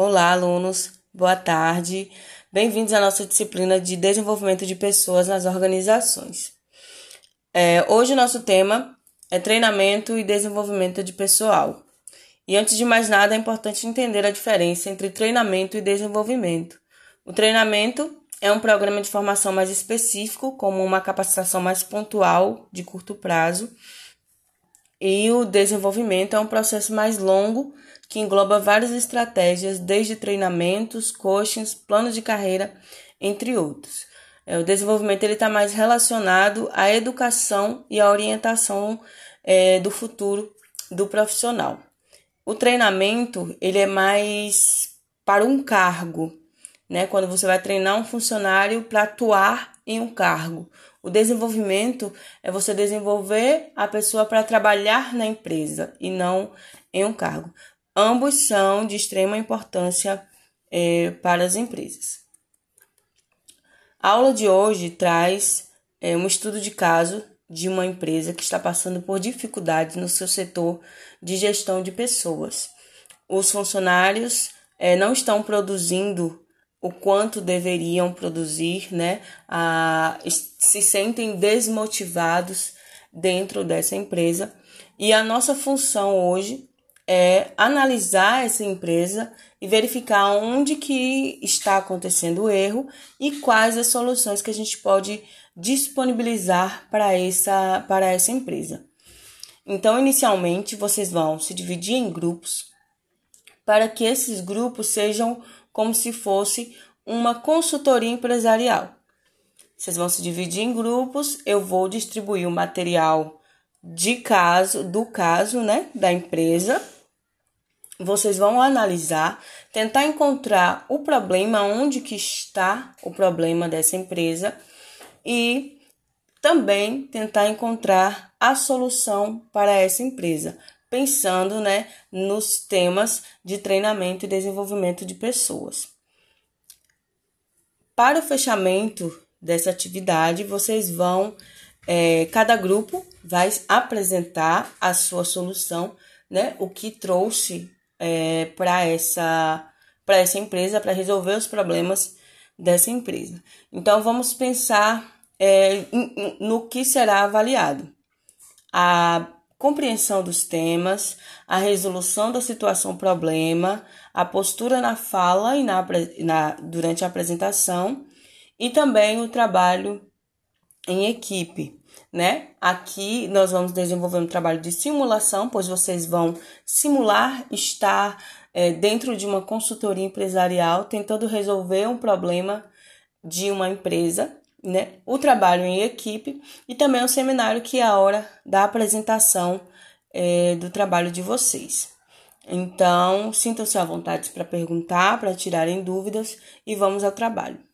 Olá, alunos, boa tarde. Bem-vindos à nossa disciplina de desenvolvimento de pessoas nas organizações. É, hoje, o nosso tema é treinamento e desenvolvimento de pessoal. E antes de mais nada, é importante entender a diferença entre treinamento e desenvolvimento. O treinamento é um programa de formação mais específico, como uma capacitação mais pontual, de curto prazo, e o desenvolvimento é um processo mais longo que engloba várias estratégias, desde treinamentos, coachings, planos de carreira, entre outros. É, o desenvolvimento está mais relacionado à educação e à orientação é, do futuro do profissional. O treinamento ele é mais para um cargo, né? Quando você vai treinar um funcionário para atuar em um cargo. O desenvolvimento é você desenvolver a pessoa para trabalhar na empresa e não em um cargo. Ambos são de extrema importância é, para as empresas. A aula de hoje traz é, um estudo de caso de uma empresa que está passando por dificuldades no seu setor de gestão de pessoas. Os funcionários é, não estão produzindo o quanto deveriam produzir, né? Ah, se sentem desmotivados dentro dessa empresa. E a nossa função hoje é analisar essa empresa e verificar onde que está acontecendo o erro e quais as soluções que a gente pode disponibilizar para essa, para essa empresa. Então, inicialmente, vocês vão se dividir em grupos para que esses grupos sejam como se fosse uma consultoria empresarial. Vocês vão se dividir em grupos, eu vou distribuir o material de caso, do caso, né, da empresa. Vocês vão analisar, tentar encontrar o problema, onde que está o problema dessa empresa e também tentar encontrar a solução para essa empresa, pensando né, nos temas de treinamento e desenvolvimento de pessoas. Para o fechamento dessa atividade, vocês vão, é, cada grupo vai apresentar a sua solução, né, o que trouxe é, para essa, essa empresa, para resolver os problemas dessa empresa. Então, vamos pensar é, no que será avaliado. A compreensão dos temas, a resolução da situação problema, a postura na fala e na, na, durante a apresentação e também o trabalho em equipe, né? Aqui nós vamos desenvolver um trabalho de simulação, pois vocês vão simular estar é, dentro de uma consultoria empresarial tentando resolver um problema de uma empresa né, o trabalho em equipe e também o seminário, que é a hora da apresentação é, do trabalho de vocês. Então, sintam-se à vontade para perguntar, para tirarem dúvidas e vamos ao trabalho.